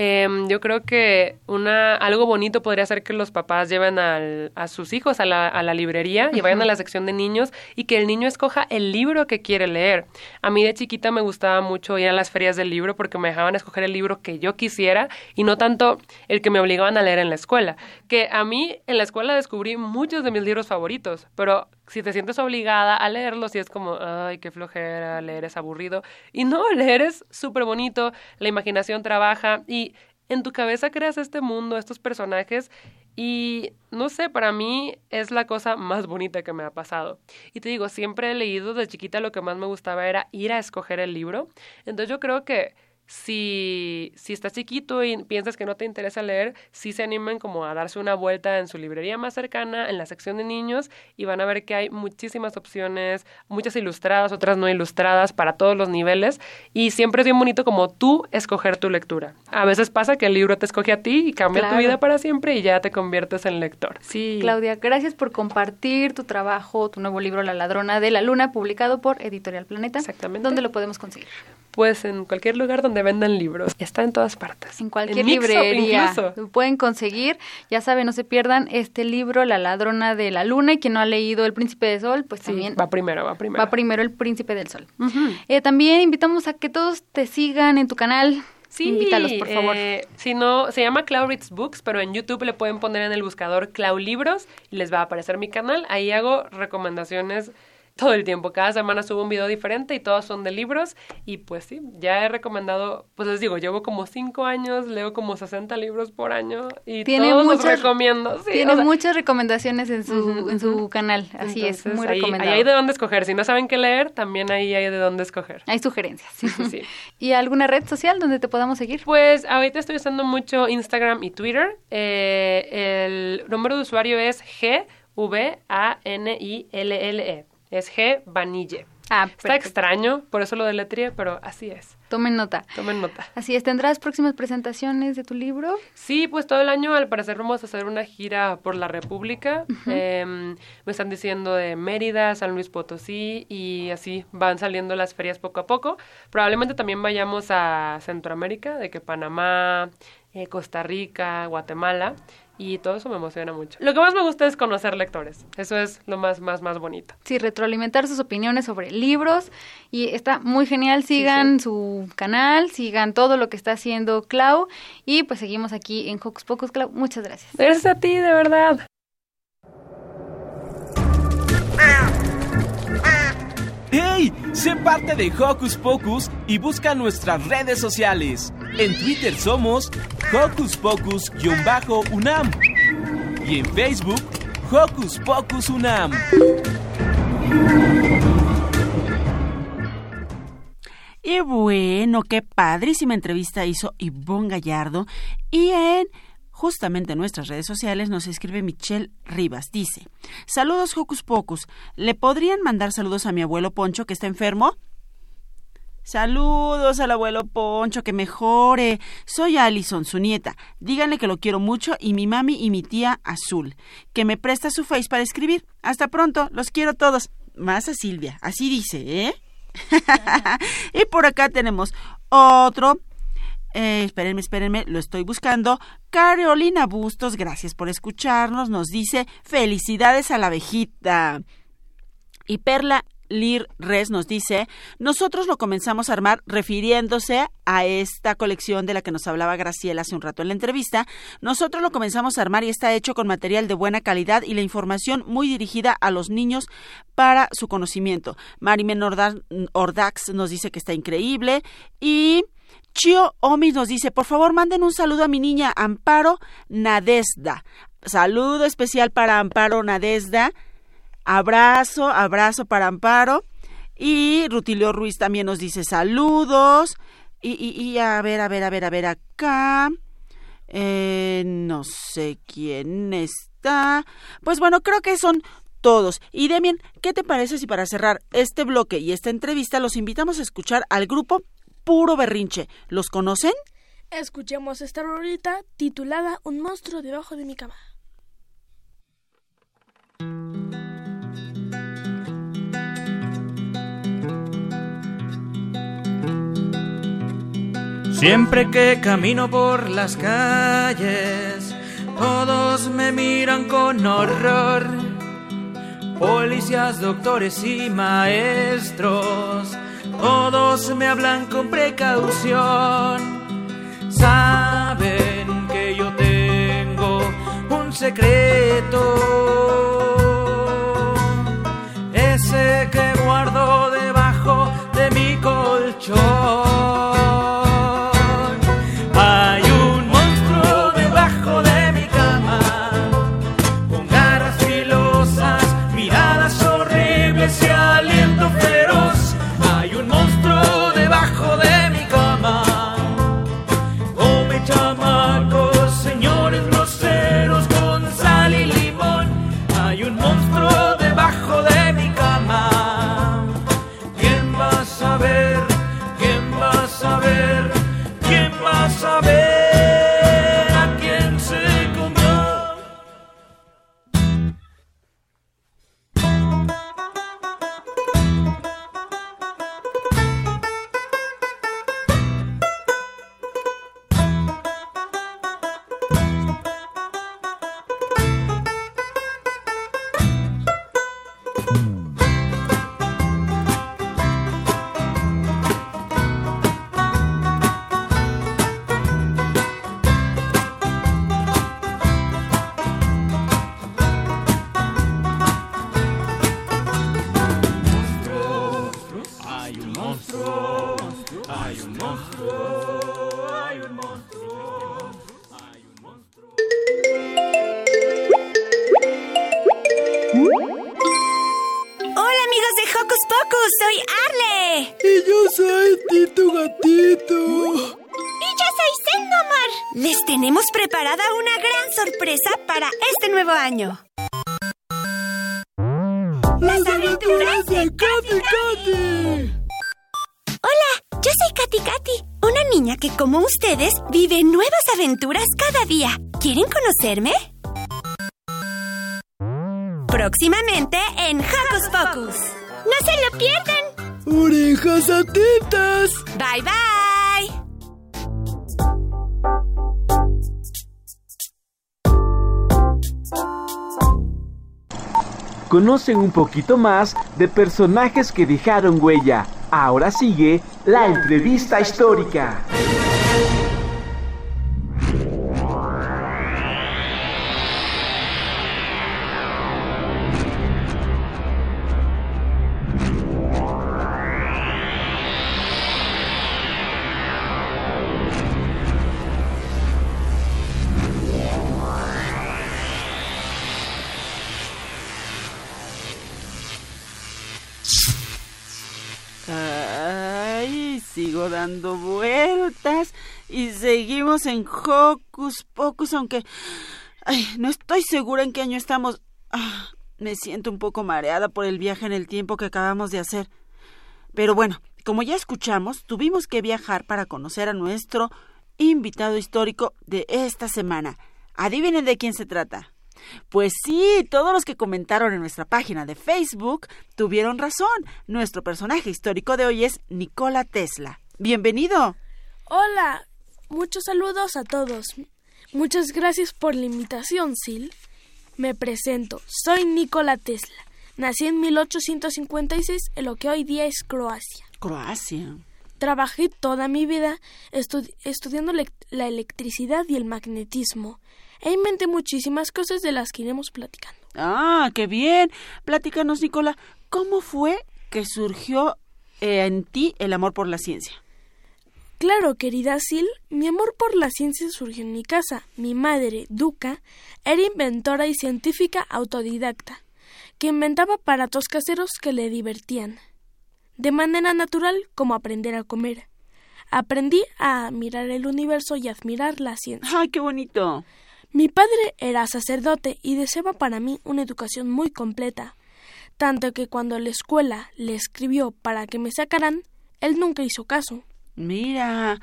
Em, yo creo que una, algo bonito podría ser que los papás lleven al, a sus hijos a la, a la librería y vayan a la sección de niños y que el niño escoja el libro que quiere leer. A mí de chiquita me gustaba mucho ir a las ferias del libro porque me dejaban escoger el libro que yo quisiera y no tanto el que me obligaban a leer en la escuela. Que a mí en la escuela descubrí muchos de mis libros favoritos, pero si te sientes obligada a leerlos y es como, ay, qué flojera, leer es aburrido. Y no, leer es súper bonito, la imaginación trabaja y en tu cabeza creas este mundo, estos personajes y no sé, para mí es la cosa más bonita que me ha pasado. Y te digo, siempre he leído de chiquita lo que más me gustaba era ir a escoger el libro. Entonces yo creo que si, si estás chiquito y piensas que no te interesa leer, sí se animen como a darse una vuelta en su librería más cercana, en la sección de niños, y van a ver que hay muchísimas opciones, muchas ilustradas, otras no ilustradas, para todos los niveles, y siempre es bien bonito como tú escoger tu lectura. A veces pasa que el libro te escoge a ti y cambia tu vida para siempre y ya te conviertes en lector. Sí. Claudia, gracias por compartir tu trabajo, tu nuevo libro La ladrona de la luna, publicado por Editorial Planeta. Exactamente. ¿Dónde lo podemos conseguir? Pues en cualquier lugar donde vendan libros. Está en todas partes. En cualquier librería. Pueden conseguir. Ya saben, no se pierdan este libro, La ladrona de la luna. Y quien no ha leído El príncipe del sol, pues también. Va primero, va primero. Va primero El príncipe del sol. Eh, también invitamos a que todos te sigan en tu canal. Sí, invítalos, por favor. Eh, si no, se llama Clau Reads Books, pero en YouTube le pueden poner en el buscador Clau Libros y les va a aparecer mi canal. Ahí hago recomendaciones todo el tiempo. Cada semana subo un video diferente y todos son de libros. Y pues sí, ya he recomendado, pues les digo, llevo como cinco años, leo como 60 libros por año y ¿Tiene todos muchas, los recomiendo. tiene muchas recomendaciones en su, en su canal, así es, muy recomendado. Ahí hay de dónde escoger. Si no saben qué leer, también ahí hay de dónde escoger. Hay sugerencias. Sí, sí, sí. ¿Y alguna red social donde te podamos seguir? Pues ahorita estoy usando mucho Instagram y Twitter. Eh, el número de usuario es G V A N I L L E. Es G. Vanille. Ah, Está extraño, por eso lo deletré, pero así es. Tomen nota. Tomen nota. Así es. ¿Tendrás próximas presentaciones de tu libro? Sí, pues todo el año al parecer vamos a hacer una gira por la República. Em, me están diciendo de Mérida, San Luis Potosí y así van saliendo las ferias poco a poco. Probablemente también vayamos a Centroamérica, de que Panamá, eh, Costa Rica, Guatemala y todo eso me emociona mucho. Lo que más me gusta es conocer lectores. Eso es lo más, más, más bonito. Sí, retroalimentar sus opiniones sobre libros y está muy genial. Sigan su canal, sigan todo lo que está haciendo Clau y pues seguimos aquí en Hocus Pocus. Clau, muchas gracias. Gracias a ti, de verdad. ¡Hey! Sé parte de Hocus Pocus y busca nuestras redes sociales. En Twitter somos Hocus Pocus-UNAM y en Facebook Hocus Pocus Unam. Y bueno, qué padrísima entrevista hizo Ivonne Gallardo. Y en justamente en nuestras redes sociales nos escribe Michelle Rivas. Dice, saludos Hocus Pocus. ¿Le podrían mandar saludos a mi abuelo Poncho que está enfermo? Saludos al abuelo Poncho, que mejore. Soy Alison, su nieta. Díganle que lo quiero mucho y mi mami y mi tía Azul, que me presta su face para escribir. Hasta pronto, los quiero todos. Más a Silvia, así dice, ¿eh? y por acá tenemos otro. Eh, espérenme, espérenme, lo estoy buscando. Carolina Bustos, gracias por escucharnos. Nos dice felicidades a la abejita. Y Perla Lir Res nos dice, nosotros lo comenzamos a armar refiriéndose a esta colección de la que nos hablaba Graciela hace un rato en la entrevista. Nosotros lo comenzamos a armar y está hecho con material de buena calidad y la información muy dirigida a los niños para su conocimiento. Marimen Ordax nos dice que está increíble y... Chio Omis nos dice, por favor manden un saludo a mi niña Amparo Nadesda. Saludo especial para Amparo Nadesda Abrazo, abrazo para Amparo. Y Rutilio Ruiz también nos dice saludos. Y, a ver, a ver, a ver, a ver acá. Eh, no sé quién está. Pues bueno, creo que son todos. Y Demian, ¿qué te parece si para cerrar este bloque y esta entrevista los invitamos a escuchar al grupo Puro Berrinche? ¿Los conocen? Escuchemos esta rolita titulada Un monstruo debajo de mi cama. Siempre que camino por las calles, todos me miran con horror. Policías, doctores y maestros, todos me hablan con precaución. Saben que yo tengo un secreto, ese que guardo debajo de mi colchón. ¿Quieren conocerme? Próximamente en Hocus Pocus. ¡No se lo pierdan! ¡Orejas atentas! Bye bye. Conocen un poquito más de personajes que dejaron huella. Ahora sigue la entrevista histórica. Y seguimos en Hocus Pocus, aunque no estoy segura en qué año estamos. Ah, me siento un poco mareada por el viaje en el tiempo que acabamos de hacer. Pero bueno, como ya escuchamos, tuvimos que viajar para conocer a nuestro invitado histórico de esta semana. Adivinen de quién se trata. Pues sí, todos los que comentaron en nuestra página de Facebook tuvieron razón. Nuestro personaje histórico de hoy es Nikola Tesla. Bienvenido. Hola, muchos saludos a todos. Muchas gracias por la invitación, Sil. Me presento, soy Nikola Tesla. Nací en 1856 en lo que hoy día es Croacia. Croacia. Trabajé toda mi vida estudiando la electricidad y el magnetismo e inventé muchísimas cosas de las que iremos platicando. Ah, qué bien. Platícanos, Nicola, ¿cómo fue que surgió eh, en ti el amor por la ciencia? Claro, querida Sil, mi amor por la ciencia surgió en mi casa. Mi madre, Duca, era inventora y científica autodidacta, que inventaba aparatos caseros que le divertían. De manera natural, como aprender a comer. Aprendí a mirar el universo y admirar la ciencia. ¡Ay, qué bonito! Mi padre era sacerdote y deseaba para mí una educación muy completa, tanto que cuando la escuela le escribió para que me sacaran, él nunca hizo caso. Mira.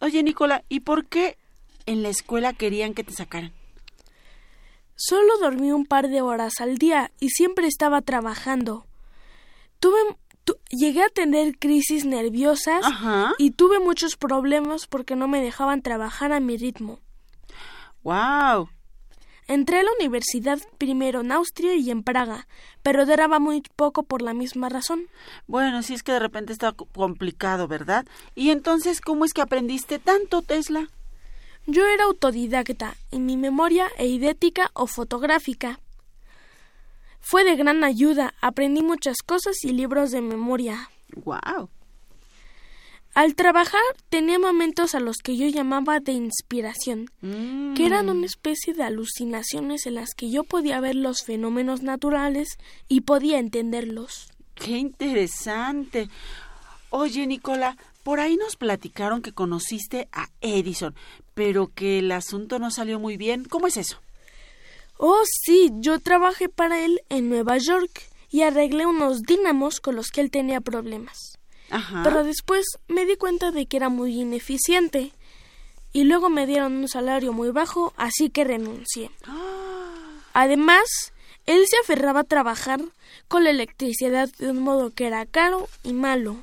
Oye, Nicola, ¿y por qué en la escuela querían que te sacaran? Solo dormí un par de horas al día y siempre estaba trabajando. Tuve llegué a tener crisis nerviosas y tuve muchos problemas porque no me dejaban trabajar a mi ritmo. ¡Wow! Entré a la universidad primero en Austria y en Praga, pero duraba muy poco por la misma razón. Bueno, si es que de repente está complicado, ¿verdad? ¿Y entonces cómo es que aprendiste tanto, Tesla? Yo era autodidacta y mi memoria eidética o fotográfica. Fue de gran ayuda, aprendí muchas cosas y libros de memoria. ¡Wow! Al trabajar tenía momentos a los que yo llamaba de inspiración, que eran una especie de alucinaciones en las que yo podía ver los fenómenos naturales y podía entenderlos. ¡Qué interesante! Oye, Nicola, por ahí nos platicaron que conociste a Edison, pero que el asunto no salió muy bien. ¿Cómo es eso? Oh, sí, yo trabajé para él en Nueva York y arreglé unos dínamos con los que él tenía problemas. Pero después me di cuenta de que era muy ineficiente y luego me dieron un salario muy bajo, así que renuncié. Además, él se aferraba a trabajar con la electricidad de un modo que era caro y malo,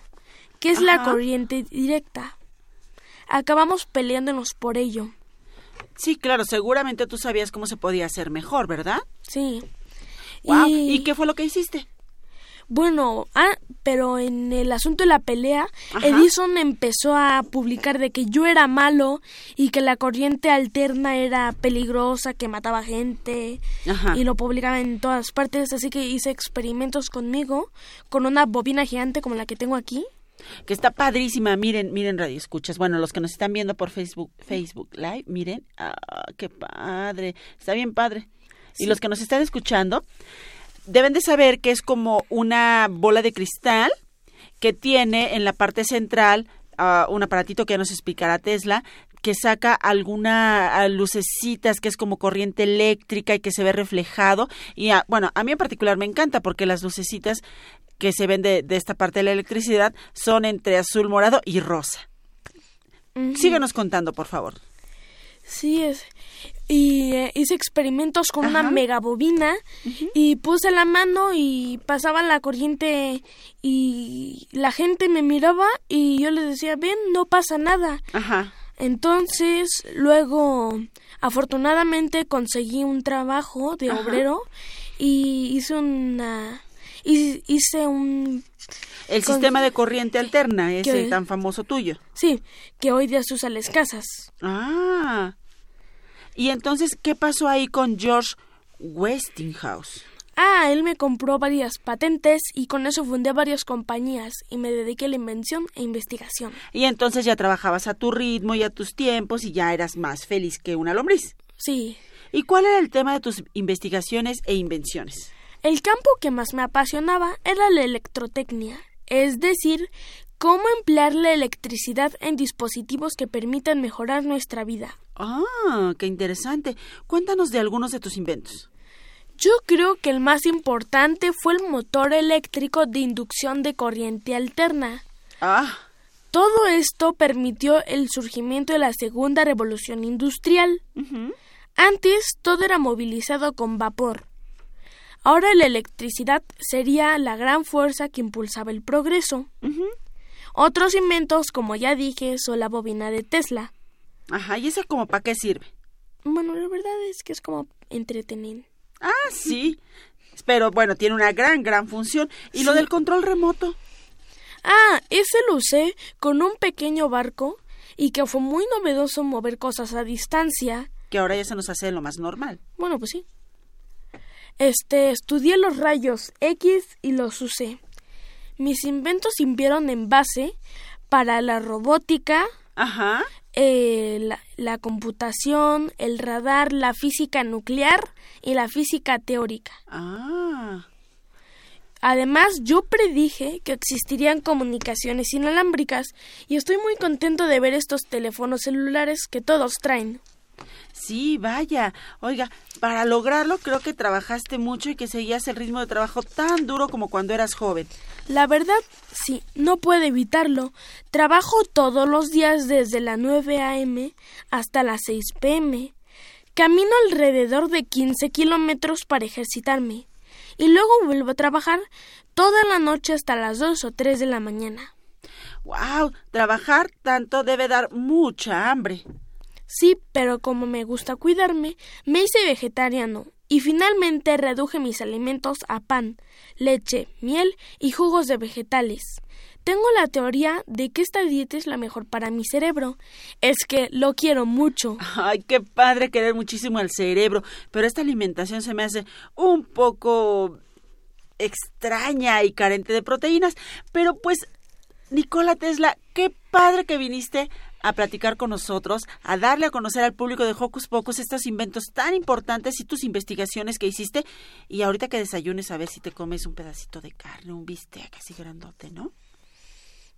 que es la corriente directa. Acabamos peleándonos por ello. Sí, claro, seguramente tú sabías cómo se podía hacer mejor, ¿verdad? Sí. ¿Y qué fue lo que hiciste? Bueno, ah, pero en el asunto de la pelea, Edison empezó a publicar de que yo era malo y que la corriente alterna era peligrosa, que mataba gente y lo publicaba en todas partes, así que hice experimentos conmigo con una bobina gigante como la que tengo aquí. Que está padrísima, miren, miren Radio Escuchas. Bueno, los que nos están viendo por Facebook, Facebook Live, miren, ah, qué padre, está bien padre. Y los que nos están escuchando, deben de saber que es como una bola de cristal que tiene en la parte central ah, un aparatito que ya nos explicará Tesla que saca alguna ah, lucecitas que es como corriente eléctrica y que se ve reflejado. Y ah, bueno a mí en particular me encanta porque las lucecitas que se ven de, esta parte de la electricidad son entre azul morado y rosa. Síguenos contando por favor. Sí es y eh, hice experimentos con una megabobina y puse la mano y pasaba la corriente y la gente me miraba y yo les decía, ven, no pasa nada. Ajá. Entonces, luego, afortunadamente conseguí un trabajo de obrero y hice una... Hice un el sistema de corriente alterna, ese tan famoso tuyo. Sí, que hoy día se usa las casas. Ah, y entonces, ¿qué pasó ahí con George Westinghouse? Ah, él me compró varias patentes y con eso fundé varias compañías y me dediqué a la invención e investigación. Y entonces ya trabajabas a tu ritmo y a tus tiempos y ya eras más feliz que una lombriz. Sí. ¿Y cuál era el tema de tus investigaciones e invenciones? El campo que más me apasionaba era la electrotecnia, es decir, cómo emplear la electricidad en dispositivos que permitan mejorar nuestra vida. Ah, qué interesante. Cuéntanos de algunos de tus inventos. Yo creo que el más importante fue el motor eléctrico de inducción de corriente alterna. Ah. Todo esto permitió el surgimiento de la segunda revolución industrial. Antes todo era movilizado con vapor. Ahora la electricidad sería la gran fuerza que impulsaba el progreso. Otros inventos, como ya dije, son la bobina de Tesla. Ajá, ¿y esa como para qué sirve? Bueno, la verdad es que es como entretener. Ah, sí. Pero bueno, tiene una gran, gran función. ¿Y lo del control remoto? Ah, ese lo usé con un pequeño barco y que fue muy novedoso mover cosas a distancia. Que ahora ya se nos hace lo más normal. Bueno, pues sí. Este, estudié los rayos X y los usé. Mis inventos sirvieron en base para la robótica, Ajá. Eh, la, la computación, el radar, la física nuclear y la física teórica. Ah. Además, yo predije que existirían comunicaciones inalámbricas y estoy muy contento de ver estos teléfonos celulares que todos traen. Sí, vaya. Oiga, para lograrlo creo que trabajaste mucho y que seguías el ritmo de trabajo tan duro como cuando eras joven. La verdad, sí, no puedo evitarlo. Trabajo todos los días desde las 9 a.m. hasta las 6 p.m. Camino alrededor de 15 kilómetros para ejercitarme y luego vuelvo a trabajar toda la noche hasta las 2 o 3 de la mañana. ¡Wow! Trabajar tanto debe dar mucha hambre. Sí, pero como me gusta cuidarme, me hice vegetariano y finalmente reduje mis alimentos a pan, leche, miel y jugos de vegetales. Tengo la teoría de que esta dieta es la mejor para mi cerebro. Es que lo quiero mucho. Ay, qué padre querer muchísimo al cerebro, pero esta alimentación se me hace un poco extraña y carente de proteínas. Pero pues, Nicola Tesla, qué padre que viniste a platicar con nosotros, a darle a conocer al público de Hocus Pocus estos inventos tan importantes y tus investigaciones que hiciste. Y ahorita que desayunes, a ver si te comes un pedacito de carne, un bistec así grandote, ¿no?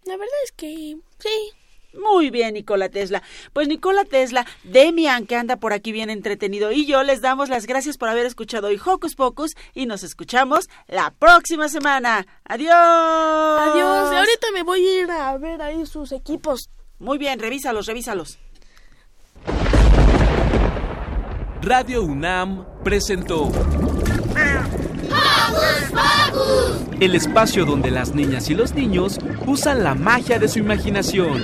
La verdad es que sí. Muy bien, Nicola Tesla. Pues Nicola Tesla, Demian, que anda por aquí bien entretenido, y yo les damos las gracias por haber escuchado hoy Hocus Pocus y nos escuchamos la próxima semana. Adiós. Adiós. Y ahorita me voy a ir a ver ahí sus equipos. Muy bien, revísalos, revísalos. Radio UNAM presentó el espacio donde las niñas y los niños usan la magia de su imaginación.